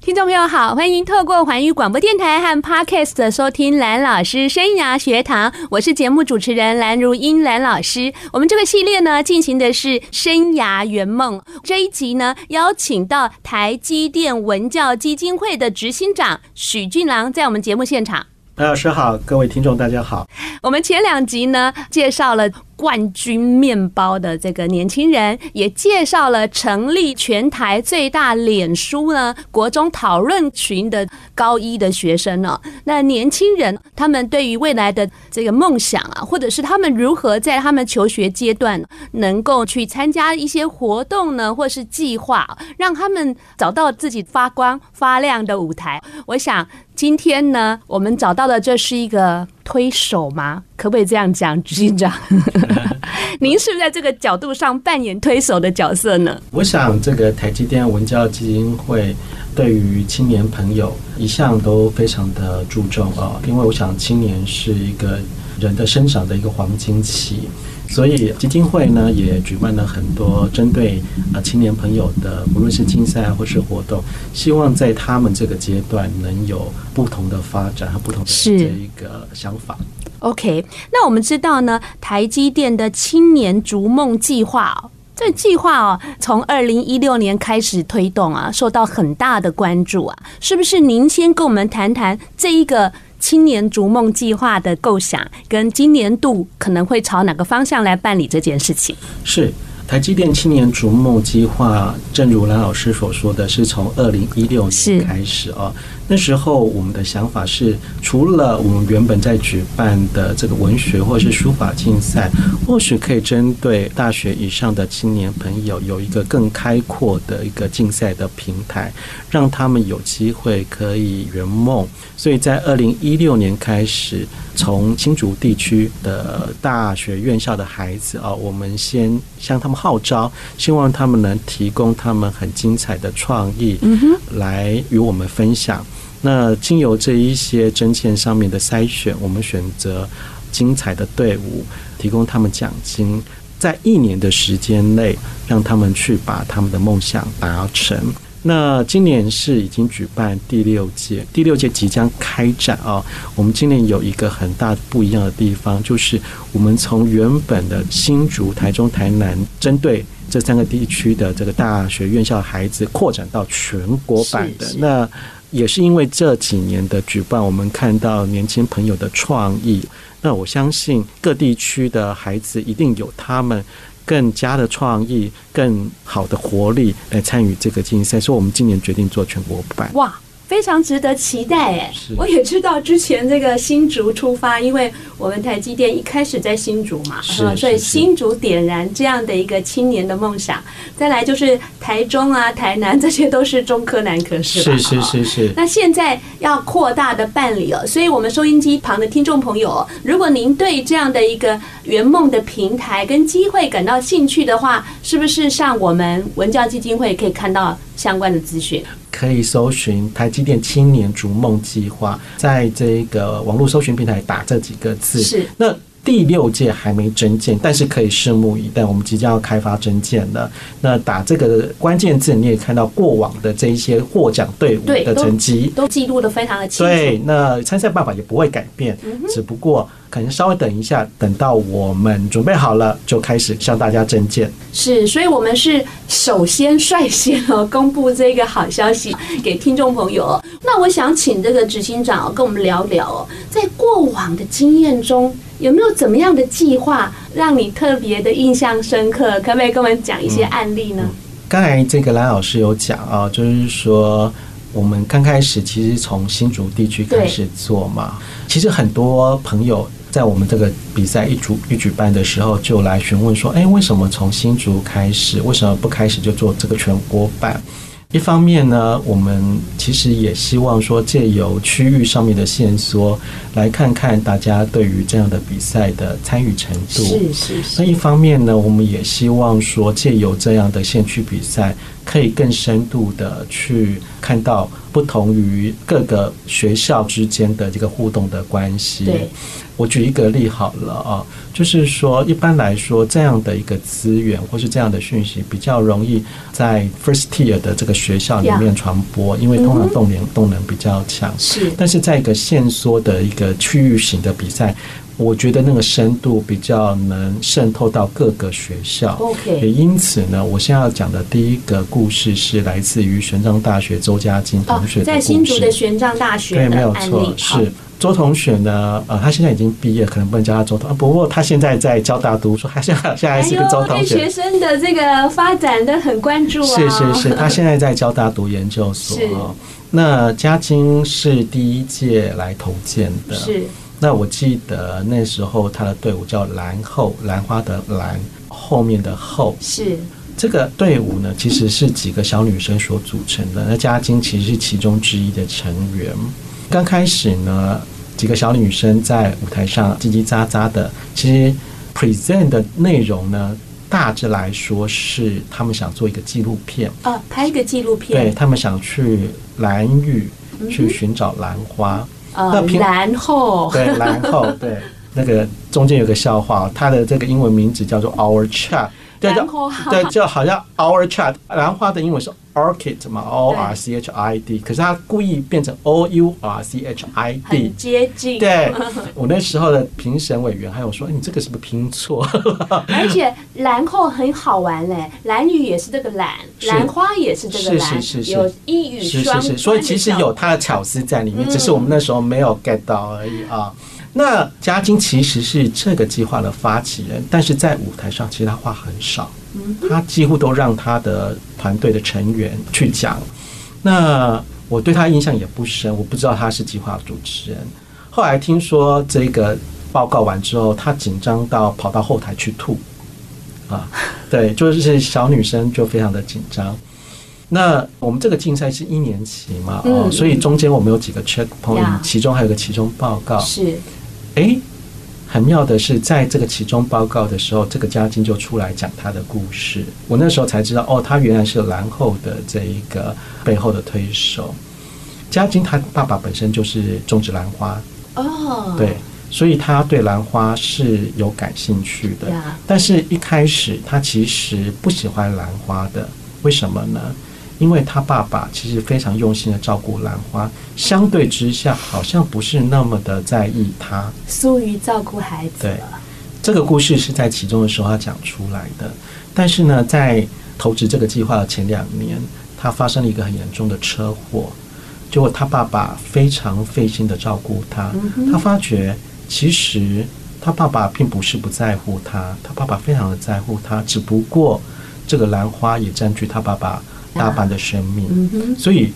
听众朋友好，欢迎透过环宇广播电台和 Podcast 收听蓝老师生涯学堂，我是节目主持人蓝如英蓝老师。我们这个系列呢，进行的是生涯圆梦。这一集呢，邀请到台积电文教基金会的执行长许俊郎在我们节目现场。蓝老师好，各位听众大家好。我们前两集呢，介绍了冠军面包的这个年轻人，也介绍了成立全台最大脸书呢国中讨论群的高一的学生呢。那年轻人他们对于未来的这个梦想啊，或者是他们如何在他们求学阶段能够去参加一些活动呢，或是计划，让他们找到自己发光发亮的舞台。我想。今天呢，我们找到的这是一个推手吗？可不可以这样讲，执行长？您是不是在这个角度上扮演推手的角色呢？我想，这个台积电文教基金会对于青年朋友一向都非常的注重啊，因为我想青年是一个人的生长的一个黄金期。所以基金会呢也举办了很多针对啊青年朋友的，无论是竞赛或是活动，希望在他们这个阶段能有不同的发展和不同的这一个想法。OK，那我们知道呢，台积电的青年逐梦计划哦，这计划哦，从二零一六年开始推动啊，受到很大的关注啊，是不是？您先跟我们谈谈这一个。青年逐梦计划的构想，跟今年度可能会朝哪个方向来办理这件事情？是。台积电青年逐梦计划，正如蓝老师所说的是从二零一六年开始啊。那时候我们的想法是，除了我们原本在举办的这个文学或是书法竞赛，或许可以针对大学以上的青年朋友有一个更开阔的一个竞赛的平台，让他们有机会可以圆梦。所以在二零一六年开始，从新竹地区的大学院校的孩子啊，我们先向他们号召，希望他们能提供他们很精彩的创意，来与我们分享。那经由这一些针线上面的筛选，我们选择精彩的队伍，提供他们奖金，在一年的时间内，让他们去把他们的梦想达成。那今年是已经举办第六届，第六届即将开展啊。我们今年有一个很大不一样的地方，就是我们从原本的新竹、台中、台南，针对这三个地区的这个大学院校孩子，扩展到全国版的。那也是因为这几年的举办，我们看到年轻朋友的创意。那我相信各地区的孩子一定有他们。更加的创意，更好的活力来参与这个竞赛，所以我们今年决定做全国版。哇！非常值得期待哎！我也知道之前这个新竹出发，因为我们台积电一开始在新竹嘛，是，所以新竹点燃这样的一个青年的梦想。再来就是台中啊、台南，这些都是中科南科是吧？是是是是。那现在要扩大的办理了，所以我们收音机旁的听众朋友，如果您对这样的一个圆梦的平台跟机会感到兴趣的话，是不是上我们文教基金会可以看到相关的资讯？可以搜寻台积电青年逐梦计划，在这个网络搜寻平台打这几个字。是。那第六届还没征件，但是可以拭目以待。我们即将要开发征件了。那打这个关键字，你也看到过往的这一些获奖队伍的成绩，都记录的非常的清楚。对，那参赛办法也不会改变，只不过。可能稍微等一下，等到我们准备好了，就开始向大家征件。是，所以我们是首先率先哦公布这个好消息给听众朋友。那我想请这个执行长跟我们聊聊哦，在过往的经验中，有没有怎么样的计划让你特别的印象深刻？可不可以跟我们讲一些案例呢？刚才这个蓝老师有讲啊，就是说。我们刚开始其实从新竹地区开始做嘛，其实很多朋友在我们这个比赛一举一举办的时候就来询问说，哎，为什么从新竹开始？为什么不开始就做这个全国版？一方面呢，我们其实也希望说，借由区域上面的线索，来看看大家对于这样的比赛的参与程度。是是是。那一方面呢，我们也希望说，借由这样的县区比赛，可以更深度的去看到不同于各个学校之间的这个互动的关系。对，我举一个例好了啊，就是说一般来说这样的一个资源或是这样的讯息比较容易在 first tier 的这个学校里面传播，因为通常动联动能比较强。是，但是在一个限缩的一个区域型的比赛。我觉得那个深度比较能渗透到各个学校。OK，也因此呢，我现在要讲的第一个故事是来自于玄奘大学周家金同学。在新竹的玄奘大学，对，没有错，是周同学呢。呃，他现在已经毕业，可能不能叫他周同。不过他现在在交大读书，他现在 现是个周同学。对学生的这个发展都很关注啊。是是是，他现在在交大读研究所。那嘉金是第一届来投建的。是。那我记得那时候他的队伍叫兰后，兰花的兰，后面的后是这个队伍呢，其实是几个小女生所组成的。那嘉晶其实是其中之一的成员。刚开始呢，几个小女生在舞台上叽叽喳喳的，其实 present 的内容呢，大致来说是他们想做一个纪录片啊，拍一个纪录片，对，他们想去蓝屿去寻找兰花。呃，然后对，然后对，那个中间有个笑话，它的这个英文名字叫做 Our Child，对，叫对，就好像 Our chat，兰花的英文是 Orchid 嘛，O R C H I D，可是他故意变成 O U R C H I D，很接近。对，我那时候的评审委员还有说，你这个是不是拼错？而且兰蔻很好玩嘞，兰屿也是这个兰，兰花也是这个兰，是是是，有一语双关，所以其实有它的巧思在里面，只是我们那时候没有 get 到而已啊。那嘉金其实是这个计划的发起人，但是在舞台上其实他话很少，他几乎都让他的团队的成员去讲。那我对他印象也不深，我不知道他是计划主持人。后来听说这个报告完之后，他紧张到跑到后台去吐啊，对，就是小女生就非常的紧张。那我们这个竞赛是一年期嘛，哦，所以中间我们有几个 checkpoint，其中还有个期中报告是。哎，很妙的是，在这个其中报告的时候，这个嘉靖就出来讲他的故事。我那时候才知道，哦，他原来是兰后的这一个背后的推手。嘉靖他爸爸本身就是种植兰花哦，对，所以他对兰花是有感兴趣的。但是一开始他其实不喜欢兰花的，为什么呢？因为他爸爸其实非常用心的照顾兰花，相对之下好像不是那么的在意他。疏于照顾孩子。对，这个故事是在其中的时候他讲出来的。但是呢，在投资这个计划的前两年，他发生了一个很严重的车祸。结果他爸爸非常费心的照顾他，他发觉其实他爸爸并不是不在乎他，他爸爸非常的在乎他，只不过这个兰花也占据他爸爸。大半的生命，所以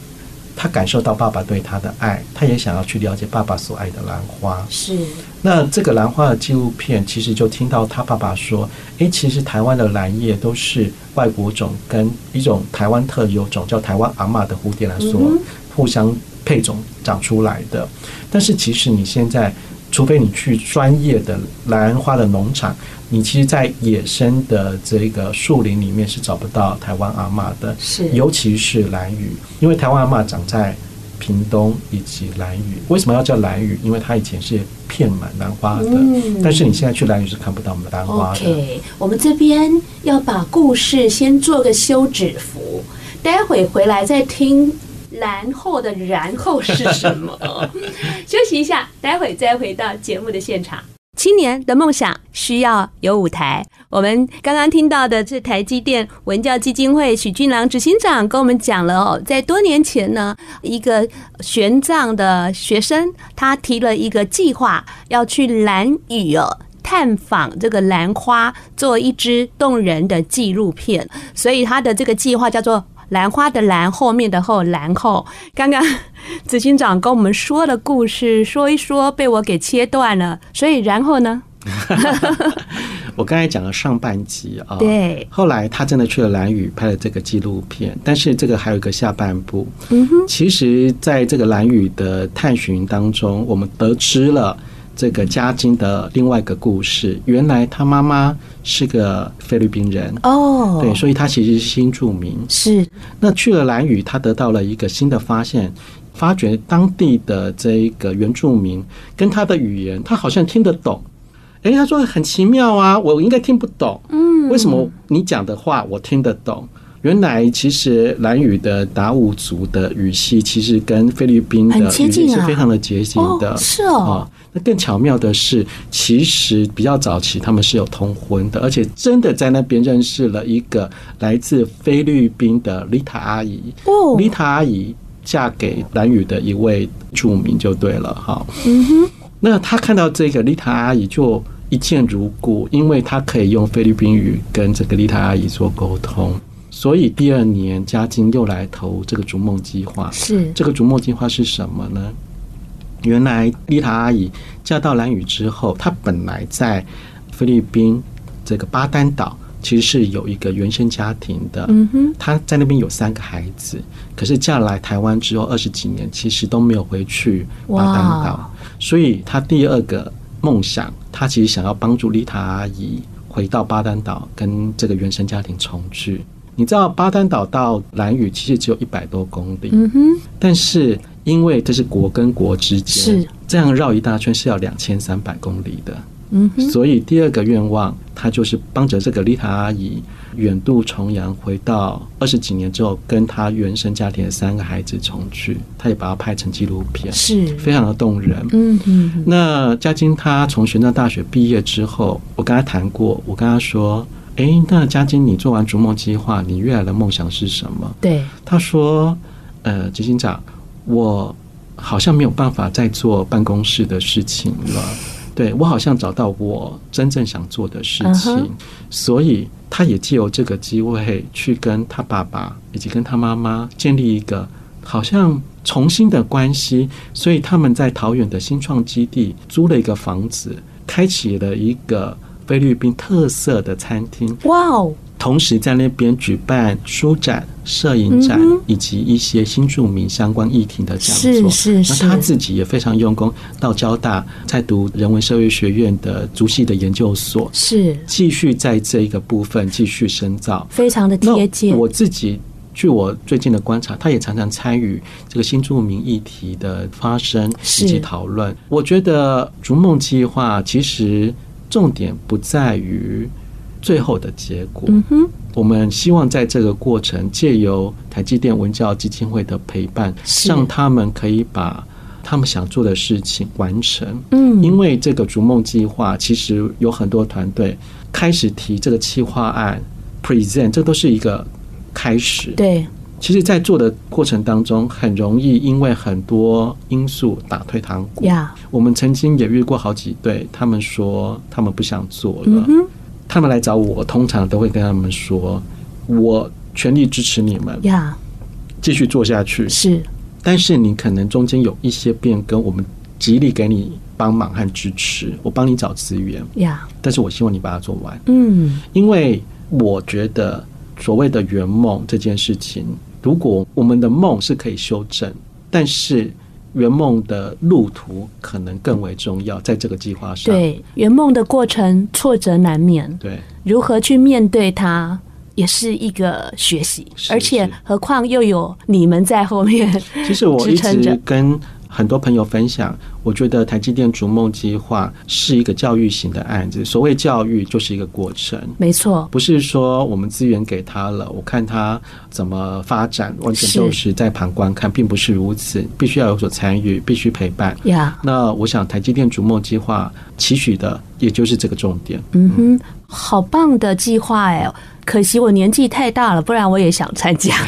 他感受到爸爸对他的爱，他也想要去了解爸爸所爱的兰花。是，那这个兰花的纪录片，其实就听到他爸爸说：“诶，其实台湾的兰叶都是外国种跟一种台湾特有种叫台湾阿嬷的蝴蝶兰所互相配种长出来的。但是其实你现在，除非你去专业的兰花的农场。”你其实，在野生的这个树林里面是找不到台湾阿嬷的，是，尤其是兰屿，因为台湾阿嬷长在屏东以及兰屿。为什么要叫兰屿？因为它以前是片满兰花的，嗯，但是你现在去兰屿是看不到我们兰花的。OK，我们这边要把故事先做个休止符，待会回来再听然后的然后是什么？息一下，待会再回到节目的现场。青年的梦想需要有舞台。我们刚刚听到的是台积电文教基金会许俊郎执行长跟我们讲了哦，在多年前呢，一个玄奘的学生他提了一个计划，要去兰屿哦探访这个兰花，做一支动人的纪录片。所以他的这个计划叫做。兰花的兰后面的后，兰后刚刚 执行长跟我们说的故事说一说，被我给切断了。所以然后呢？我刚才讲了上半集啊，对。后来他真的去了蓝屿拍了这个纪录片，但是这个还有一个下半部。嗯哼。其实，在这个蓝屿的探寻当中，我们得知了这个嘉金的另外一个故事。原来他妈妈是个菲律宾人哦，对，所以他其实是新住民。是，那去了兰屿，他得到了一个新的发现，发觉当地的这一个原住民跟他的语言，他好像听得懂。诶，他说很奇妙啊，我应该听不懂。嗯，为什么你讲的话我听得懂？原来其实兰屿的达悟族的语系其实跟菲律宾的语系是非常的接近的。是哦。那更巧妙的是，其实比较早期他们是有通婚的，而且真的在那边认识了一个来自菲律宾的丽塔阿姨。哦。丽塔阿姨嫁给蓝宇的一位著名就对了。哈。嗯哼。那他看到这个丽塔阿姨就一见如故，因为他可以用菲律宾语跟这个丽塔阿姨做沟通，所以第二年嘉靖又来投这个逐梦计划。是这个逐梦计划是什么呢？原来丽塔阿姨嫁到兰屿之后，她本来在菲律宾这个巴丹岛其实是有一个原生家庭的。嗯哼，她在那边有三个孩子，可是嫁来台湾之后二十几年，其实都没有回去巴丹岛。所以她第二个梦想，她其实想要帮助丽塔阿姨回到巴丹岛，跟这个原生家庭重聚。你知道巴丹岛到兰屿其实只有一百多公里，嗯哼，但是因为这是国跟国之间，是这样绕一大圈是要两千三百公里的，嗯哼，所以第二个愿望，他就是帮着这个丽塔阿姨。远渡重洋，回到二十几年之后，跟他原生家庭的三个孩子重聚，他也把它拍成纪录片，是非常的动人。嗯嗯。那嘉晶他从玄奘大学毕业之后，我跟他谈过，我跟他说：“哎，那嘉晶，你做完逐梦计划，你未来的梦想是什么？”对，他说：“呃，执行长，我好像没有办法再做办公室的事情了。”对，我好像找到我真正想做的事情，uh huh. 所以他也借由这个机会去跟他爸爸以及跟他妈妈建立一个好像重新的关系，所以他们在桃园的新创基地租了一个房子，开启了一个菲律宾特色的餐厅。哇哦！同时在那边举办书展、摄影展，以及一些新著名相关议题的讲座。是是是。那他自己也非常用功，到交大在读人文社会学院的竹系的研究所，是继续在这一个部分继续深造，非常的贴近。我自己据我最近的观察，他也常常参与这个新著名议题的发生以及讨论。我觉得逐梦计划其实重点不在于。最后的结果，嗯哼，我们希望在这个过程借由台积电文教基金会的陪伴，让他们可以把他们想做的事情完成。嗯，因为这个逐梦计划其实有很多团队开始提这个企划案，present，这都是一个开始。对，其实，在做的过程当中，很容易因为很多因素打退堂鼓。呀，我们曾经也遇过好几对，他们说他们不想做了。他们来找我，通常都会跟他们说：“我全力支持你们，呀，继续做下去。”是，但是你可能中间有一些变更，我们极力给你帮忙和支持，我帮你找资源，呀。但是我希望你把它做完，嗯，因为我觉得所谓的圆梦这件事情，如果我们的梦是可以修正，但是。圆梦的路途可能更为重要，在这个计划上。对，圆梦的过程挫折难免。对，如何去面对它，也是一个学习。而且，何况又有你们在后面。其实我一直跟。很多朋友分享，我觉得台积电逐梦计划是一个教育型的案子。所谓教育，就是一个过程，没错，不是说我们资源给他了，我看他怎么发展，完全就是在旁观看，并不是如此，必须要有所参与，必须陪伴。呀，那我想台积电逐梦计划期许的，也就是这个重点。嗯哼，好棒的计划哎，可惜我年纪太大了，不然我也想参加。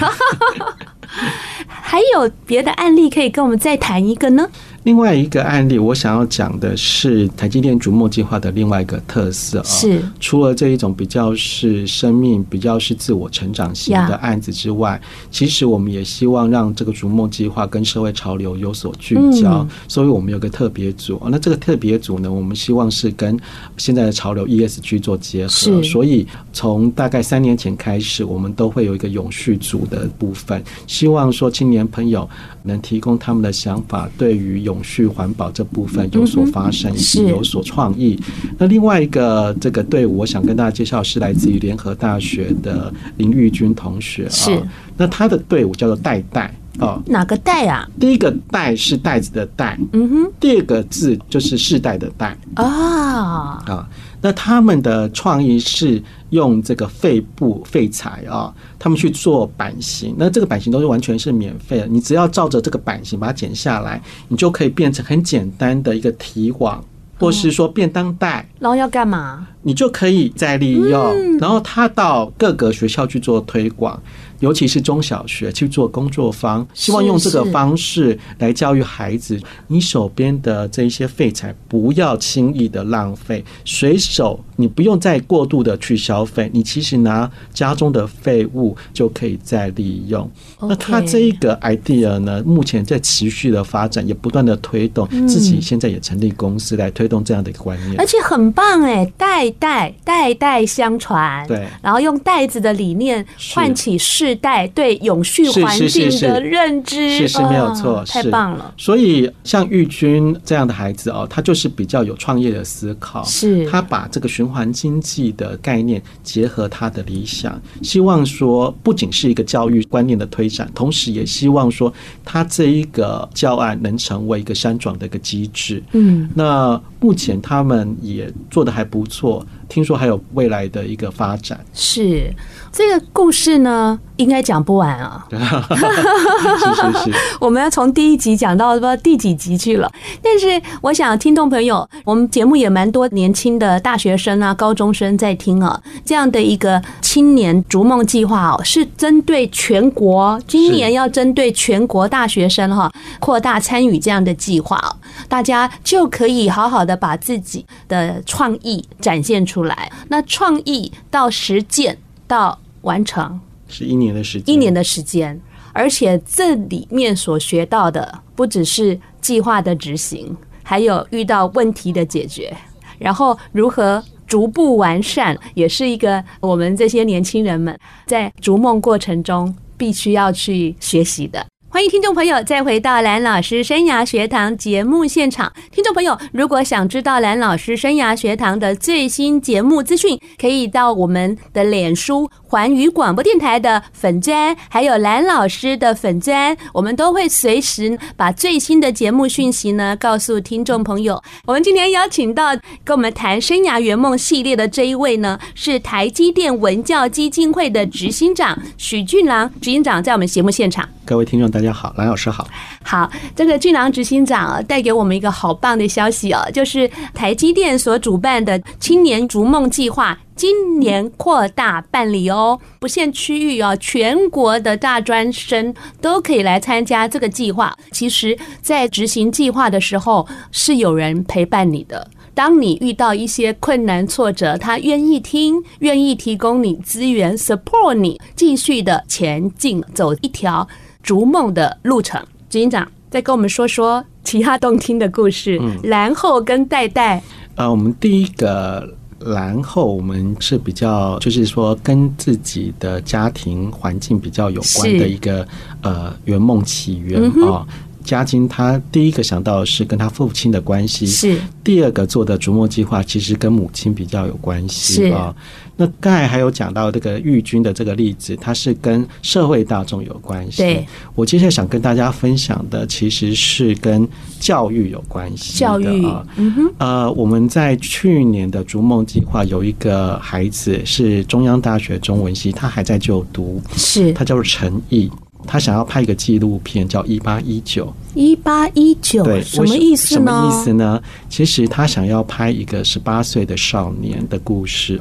还有别的案例可以跟我们再谈一个呢？另外一个案例，我想要讲的是台积电逐梦计划的另外一个特色啊，是。除了这一种比较是生命、比较是自我成长型的案子之外，其实我们也希望让这个逐梦计划跟社会潮流有所聚焦，所以我们有个特别组。那这个特别组呢，我们希望是跟现在的潮流 ESG 做结合，所以从大概三年前开始，我们都会有一个永续组的部分，希望说青年朋友能提供他们的想法，对于永续环保这部分有所发生，以及有所创意。那另外一个这个队伍，我想跟大家介绍是来自于联合大学的林玉君同学啊。是，那他的队伍叫做袋袋啊。哪个袋啊？第一个袋是袋子的袋，嗯哼。第二个字就是世代的代啊啊。那他们的创意是用这个废布废材啊，他们去做版型。那这个版型都是完全是免费的，你只要照着这个版型把它剪下来，你就可以变成很简单的一个提网，或是说便当袋。然后要干嘛？你就可以再利用，然后他到各个学校去做推广。尤其是中小学去做工作坊，希望用这个方式来教育孩子。你手边的这一些废材不要轻易的浪费，随手你不用再过度的去消费，你其实拿家中的废物就可以再利用。那他这一个 idea 呢，目前在持续的发展，也不断的推动，自己现在也成立公司来推动这样的一个观念，而且很棒哎，代代代代相传，对，然后用袋子的理念唤起世。代对永续环境的认知是是没有错，太棒了。所以像玉君这样的孩子哦，他就是比较有创业的思考，是他把这个循环经济的概念结合他的理想，希望说不仅是一个教育观念的推展，同时也希望说他这一个教案能成为一个商转的一个机制。嗯，那目前他们也做的还不错，听说还有未来的一个发展。是。这个故事呢，应该讲不完啊。是 是是，我们要从第一集讲到不知道第几集去了。但是我想，听众朋友，我们节目也蛮多年轻的大学生啊、高中生在听啊。这样的一个青年逐梦计划哦，是针对全国，今年要针对全国大学生哈，扩大参与这样的计划，大家就可以好好的把自己的创意展现出来。那创意到实践。到完成是一年的时间，一年的时间，而且这里面所学到的不只是计划的执行，还有遇到问题的解决，然后如何逐步完善，也是一个我们这些年轻人们在逐梦过程中必须要去学习的。欢迎听众朋友再回到蓝老师生涯学堂节目现场。听众朋友，如果想知道蓝老师生涯学堂的最新节目资讯，可以到我们的脸书环宇广播电台的粉专，还有蓝老师的粉专，我们都会随时把最新的节目讯息呢告诉听众朋友。我们今天邀请到跟我们谈生涯圆梦系列的这一位呢，是台积电文教基金会的执行长许俊郎执行长，在我们节目现场。各位听众，大大家好，蓝老师好。好，这个俊郎执行长带给我们一个好棒的消息哦，就是台积电所主办的青年逐梦计划，今年扩大办理哦，不限区域哦，全国的大专生都可以来参加这个计划。其实，在执行计划的时候，是有人陪伴你的。当你遇到一些困难挫折，他愿意听，愿意提供你资源，support 你继续的前进，走一条。逐梦的路程，执行长再跟我们说说其他动听的故事。嗯，然后跟戴戴，呃，我们第一个然后我们是比较，就是说跟自己的家庭环境比较有关的一个呃圆梦起源啊。哦嘉金他第一个想到的是跟他父亲的关系，是第二个做的逐梦计划，其实跟母亲比较有关系啊。那刚才还有讲到这个玉军的这个例子，它是跟社会大众有关系。对，我接下来想跟大家分享的其实是跟教育有关系。教育啊，嗯哼，呃，我们在去年的逐梦计划有一个孩子是中央大学中文系，他还在就读，是他叫做陈毅。他想要拍一个纪录片，叫《一八一九》。一八一九，对，什么意思呢？什么意思呢？其实他想要拍一个十八岁的少年的故事。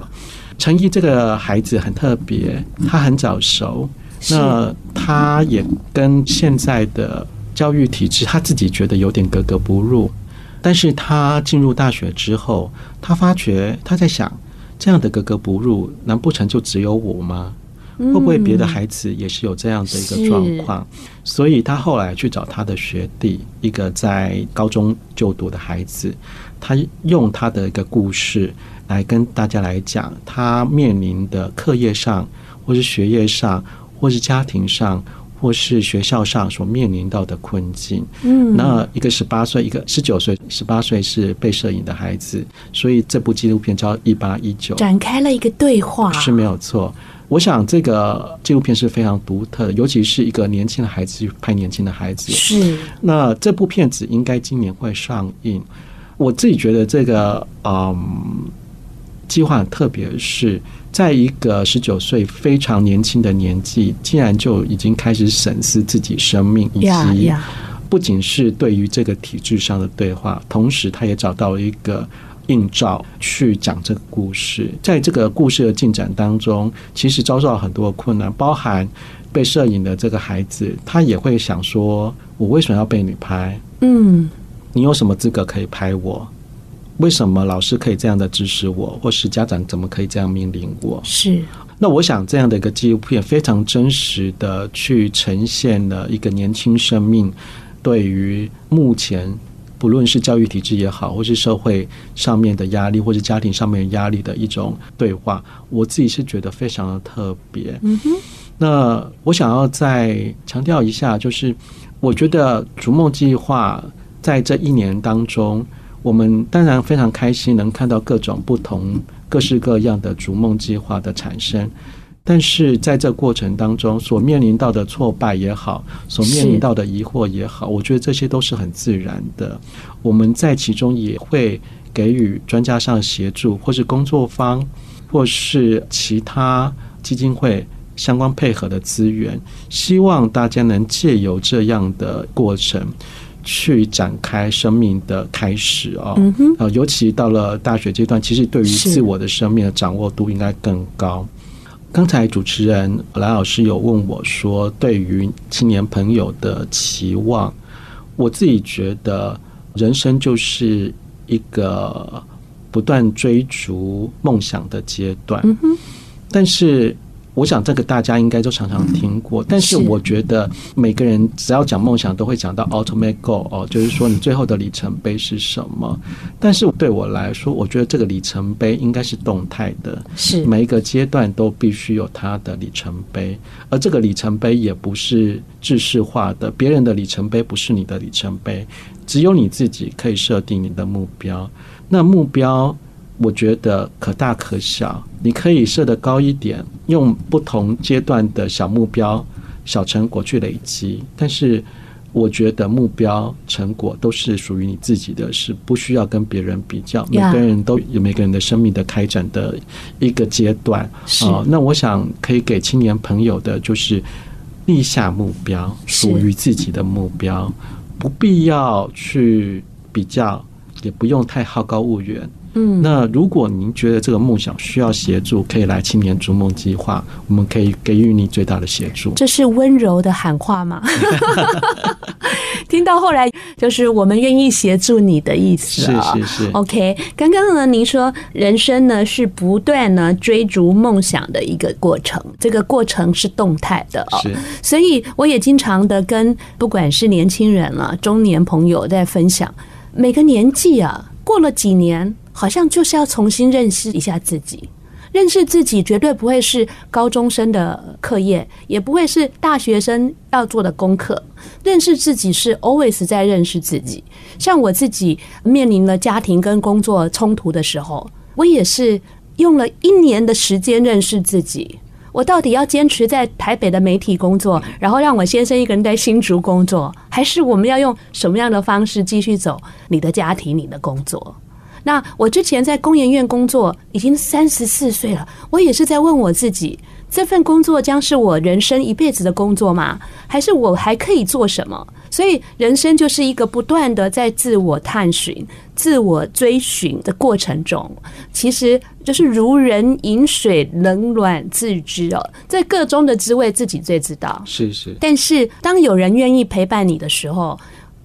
陈毅这个孩子很特别，他很早熟，那他也跟现在的教育体制，他自己觉得有点格格不入。但是他进入大学之后，他发觉他在想，这样的格格不入，难不成就只有我吗？会不会别的孩子也是有这样的一个状况？所以他后来去找他的学弟，一个在高中就读的孩子，他用他的一个故事来跟大家来讲，他面临的课业上，或是学业上，或是家庭上，或是学校上所面临到的困境。嗯，那一个十八岁，一个十九岁，十八岁是被摄影的孩子，所以这部纪录片叫《一八一九》，展开了一个对话，是没有错。我想这个纪录片是非常独特的，尤其是一个年轻的孩子去拍年轻的孩子。是，那这部片子应该今年会上映。我自己觉得这个嗯，计划很特别，是在一个十九岁非常年轻的年纪，竟然就已经开始审视自己生命，以及不仅是对于这个体制上的对话，同时他也找到了一个。映照去讲这个故事，在这个故事的进展当中，其实遭受到很多的困难，包含被摄影的这个孩子，他也会想说：“我为什么要被你拍？嗯，你有什么资格可以拍我？为什么老师可以这样的指使我，或是家长怎么可以这样命令我？”是。那我想这样的一个纪录片非常真实的去呈现了一个年轻生命对于目前。不论是教育体制也好，或是社会上面的压力，或是家庭上面压力的一种对话，我自己是觉得非常的特别。嗯哼。那我想要再强调一下，就是我觉得逐梦计划在这一年当中，我们当然非常开心能看到各种不同、各式各样的逐梦计划的产生。但是在这过程当中，所面临到的挫败也好，所面临到的疑惑也好，我觉得这些都是很自然的。我们在其中也会给予专家上协助，或是工作方，或是其他基金会相关配合的资源，希望大家能借由这样的过程去展开生命的开始啊。啊，尤其到了大学阶段，其实对于自我的生命的掌握度应该更高。刚才主持人蓝老师有问我说：“对于青年朋友的期望，我自己觉得人生就是一个不断追逐梦想的阶段，但是。”我想这个大家应该都常常听过，但是我觉得每个人只要讲梦想，都会讲到 ultimate goal 哦，就是说你最后的里程碑是什么？但是对我来说，我觉得这个里程碑应该是动态的，是每一个阶段都必须有它的里程碑，而这个里程碑也不是制式化的，别人的里程碑不是你的里程碑，只有你自己可以设定你的目标。那目标。我觉得可大可小，你可以设得高一点，用不同阶段的小目标、小成果去累积。但是，我觉得目标成果都是属于你自己的，是不需要跟别人比较。每个人都有每个人的生命的开展的一个阶段。啊，那我想可以给青年朋友的，就是立下目标，属于自己的目标，不必要去比较，也不用太好高骛远。嗯，那如果您觉得这个梦想需要协助，可以来青年逐梦计划，我们可以给予你最大的协助。这是温柔的喊话吗？听到后来就是我们愿意协助你的意思啊。是是是。OK，刚刚呢，您说人生呢是不断呢追逐梦想的一个过程，这个过程是动态的哦。是。所以我也经常的跟不管是年轻人了、中年朋友在分享，每个年纪啊，过了几年。好像就是要重新认识一下自己，认识自己绝对不会是高中生的课业，也不会是大学生要做的功课。认识自己是 always 在认识自己。像我自己面临了家庭跟工作冲突的时候，我也是用了一年的时间认识自己。我到底要坚持在台北的媒体工作，然后让我先生一个人在新竹工作，还是我们要用什么样的方式继续走你的家庭、你的工作？那我之前在工研院工作已经三十四岁了，我也是在问我自己：这份工作将是我人生一辈子的工作吗？还是我还可以做什么？所以人生就是一个不断的在自我探寻、自我追寻的过程中，其实就是如人饮水，冷暖自知哦。在个中的滋味，自己最知道。是是。但是当有人愿意陪伴你的时候，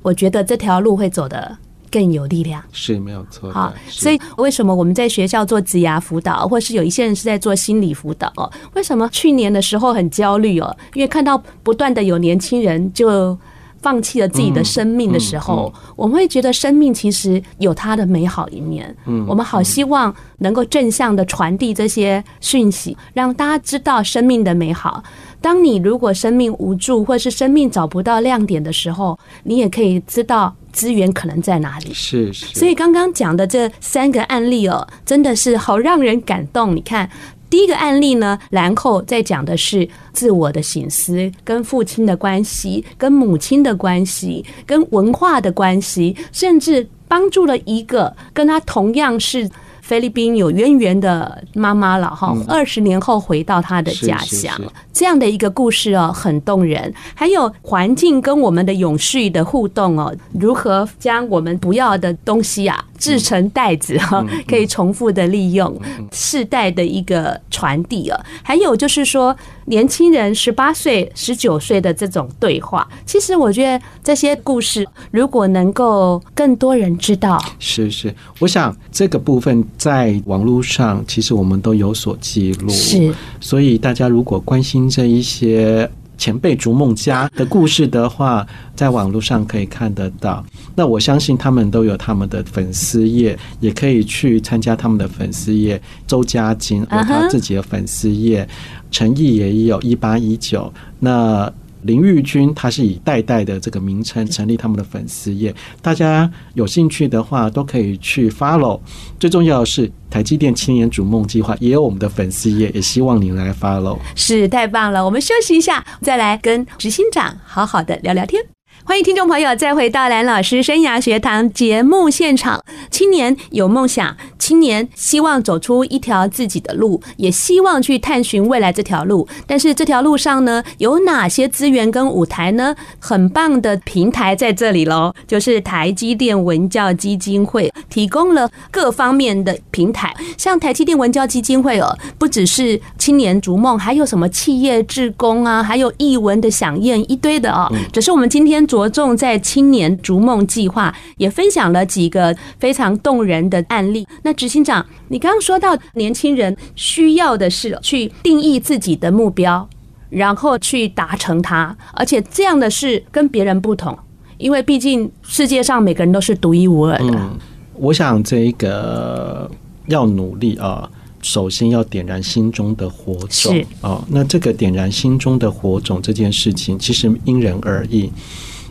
我觉得这条路会走得。更有力量是没有错。好，所以为什么我们在学校做职涯辅导，或是有一些人是在做心理辅导？哦，为什么去年的时候很焦虑哦？因为看到不断的有年轻人就放弃了自己的生命的时候，我们会觉得生命其实有它的美好一面。嗯，我们好希望能够正向的传递这些讯息，让大家知道生命的美好。当你如果生命无助，或是生命找不到亮点的时候，你也可以知道资源可能在哪里。是是。所以刚刚讲的这三个案例哦，真的是好让人感动。你看。第一个案例呢，兰蔻在讲的是自我的醒思，跟父亲的关系，跟母亲的关系，跟文化的关系，甚至帮助了一个跟他同样是菲律宾有渊源的妈妈了哈，二十年后回到她的家乡，这样的一个故事哦，很动人。还有环境跟我们的永续的互动哦，如何将我们不要的东西啊。制成袋子哈，可以重复的利用，世代的一个传递啊。还有就是说，年轻人十八岁、十九岁的这种对话，其实我觉得这些故事如果能够更多人知道，是是，我想这个部分在网络上其实我们都有所记录，是，所以大家如果关心这一些。前辈逐梦家的故事的话，在网络上可以看得到。那我相信他们都有他们的粉丝页，也可以去参加他们的粉丝页。周家金有他自己的粉丝页，陈毅也有一八一九。那林玉君，他是以代代的这个名称成立他们的粉丝页，大家有兴趣的话都可以去 follow。最重要的是，台积电青年逐梦计划也有我们的粉丝页，也希望您来 follow。是，太棒了，我们休息一下，再来跟执行长好好的聊聊天。欢迎听众朋友再回到蓝老师生涯学堂节目现场。青年有梦想，青年希望走出一条自己的路，也希望去探寻未来这条路。但是这条路上呢，有哪些资源跟舞台呢？很棒的平台在这里喽，就是台积电文教基金会提供了各方面的平台。像台积电文教基金会哦，不只是青年逐梦，还有什么企业志工啊，还有艺文的响应一堆的哦。只是我们今天。着重在青年逐梦计划，也分享了几个非常动人的案例。那执行长，你刚刚说到年轻人需要的是去定义自己的目标，然后去达成它，而且这样的是跟别人不同，因为毕竟世界上每个人都是独一无二的。嗯，我想这一个要努力啊。首先要点燃心中的火种哦，那这个点燃心中的火种这件事情，其实因人而异。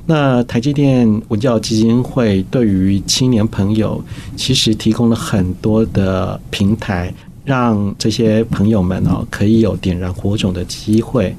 那台积电文教基金会对于青年朋友，其实提供了很多的平台，让这些朋友们哦可以有点燃火种的机会。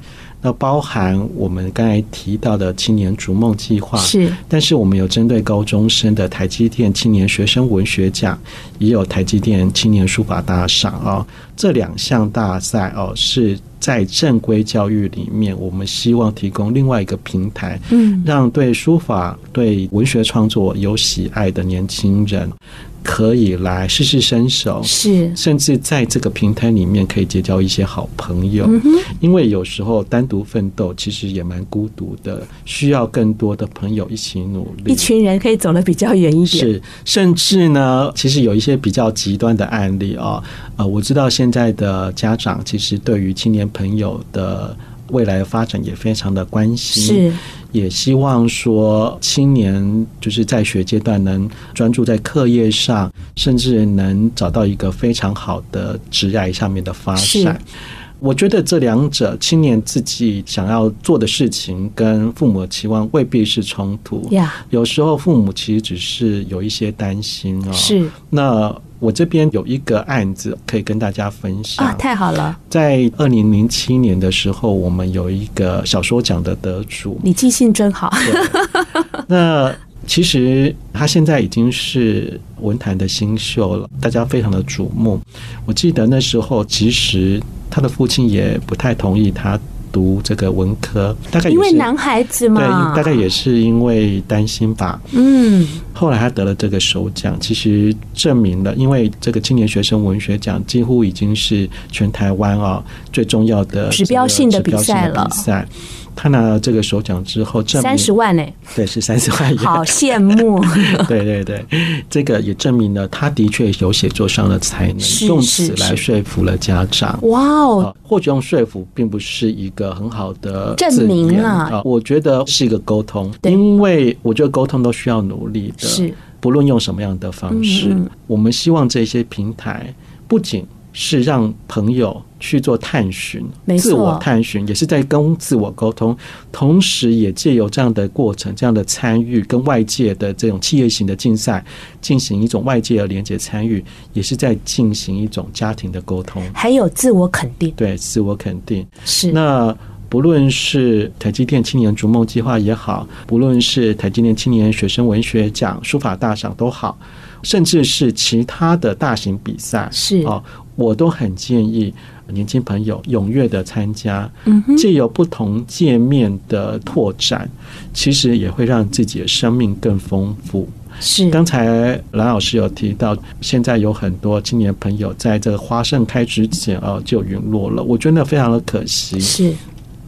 那包含我们刚才提到的青年逐梦计划，是，但是我们有针对高中生的台积电青年学生文学奖，也有台积电青年书法大赏哦。这两项大赛哦，是在正规教育里面，我们希望提供另外一个平台，嗯，让对书法、对文学创作有喜爱的年轻人。可以来试试身手，是，甚至在这个平台里面可以结交一些好朋友。因为有时候单独奋斗其实也蛮孤独的，需要更多的朋友一起努力。一群人可以走得比较远一点。是，甚至呢，其实有一些比较极端的案例啊，呃，我知道现在的家长其实对于青年朋友的未来的发展也非常的关心。是。也希望说，青年就是在学阶段能专注在课业上，甚至能找到一个非常好的职业上面的发展。我觉得这两者，青年自己想要做的事情跟父母的期望未必是冲突。有时候父母其实只是有一些担心哦。是。那。我这边有一个案子可以跟大家分享啊，太好了！在二零零七年的时候，我们有一个小说奖的得主，你记性真好。那其实他现在已经是文坛的新秀了，大家非常的瞩目。我记得那时候，其实他的父亲也不太同意他。读这个文科，大概因为男孩子嘛，对，大概也是因为担心吧。嗯，后来他得了这个首奖，其实证明了，因为这个青年学生文学奖几乎已经是全台湾啊最重要的指标性的比赛了。他拿了这个首奖之后，三十万呢、欸？对，是三十万。好羡慕。对对对，这个也证明了他的确有写作上的才能，用此来说服了家长。哇哦！或许用说服并不是一个很好的证明了。我觉得是一个沟通，因为我觉得沟通都需要努力的。是，不论用什么样的方式，我们希望这些平台不仅是让朋友去做探寻，自我探寻也是在跟自我沟通，同时也借由这样的过程、这样的参与，跟外界的这种企业型的竞赛进行一种外界的连接参与，也是在进行一种家庭的沟通，还有自我肯定，对，自我肯定。是。那。不论是台积电青年逐梦计划也好，不论是台积电青年学生文学奖、书法大赏都好，甚至是其他的大型比赛，是。哦，我都很建议年轻朋友踊跃的参加。嗯，借由不同界面的拓展，其实也会让自己的生命更丰富。是，刚才蓝老师有提到，现在有很多青年朋友在这个花盛开之前啊就陨落了，我觉得非常的可惜。是。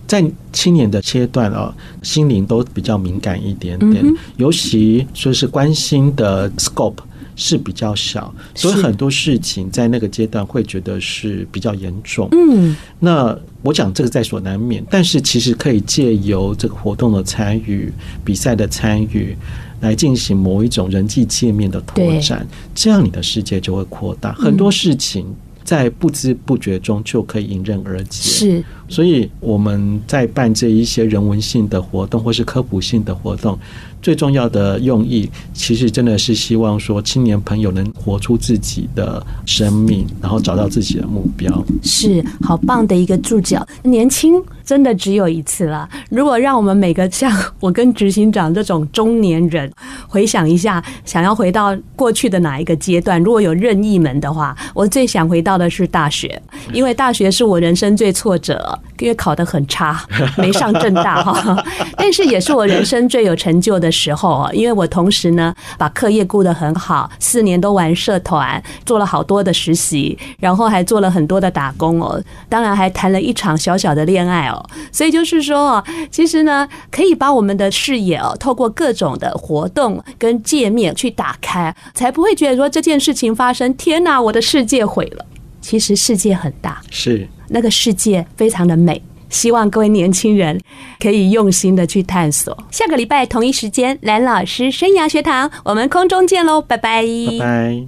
在青年的阶段啊，心灵都比较敏感一点点，尤其说是关心的 scope 是比较小，所以很多事情在那个阶段会觉得是比较严重。嗯，那我讲这个在所难免，但是其实可以借由这个活动的参与、比赛的参与，来进行某一种人际界面的拓展，这样你的世界就会扩大，很多事情在不知不觉中就可以迎刃而解。是。所以我们在办这一些人文性的活动，或是科普性的活动，最重要的用意，其实真的是希望说，青年朋友能活出自己的生命，然后找到自己的目标。是好棒的一个注脚。年轻真的只有一次了。如果让我们每个像我跟执行长这种中年人回想一下，想要回到过去的哪一个阶段，如果有任意门的话，我最想回到的是大学，因为大学是我人生最挫折。因为考得很差，没上正大哈，但是也是我人生最有成就的时候啊！因为我同时呢，把课业顾得很好，四年都玩社团，做了好多的实习，然后还做了很多的打工哦，当然还谈了一场小小的恋爱哦。所以就是说，其实呢，可以把我们的视野哦，透过各种的活动跟界面去打开，才不会觉得说这件事情发生，天哪，我的世界毁了。其实世界很大，是那个世界非常的美，希望各位年轻人可以用心的去探索。下个礼拜同一时间，蓝老师生涯学堂，我们空中见喽，拜拜，拜拜。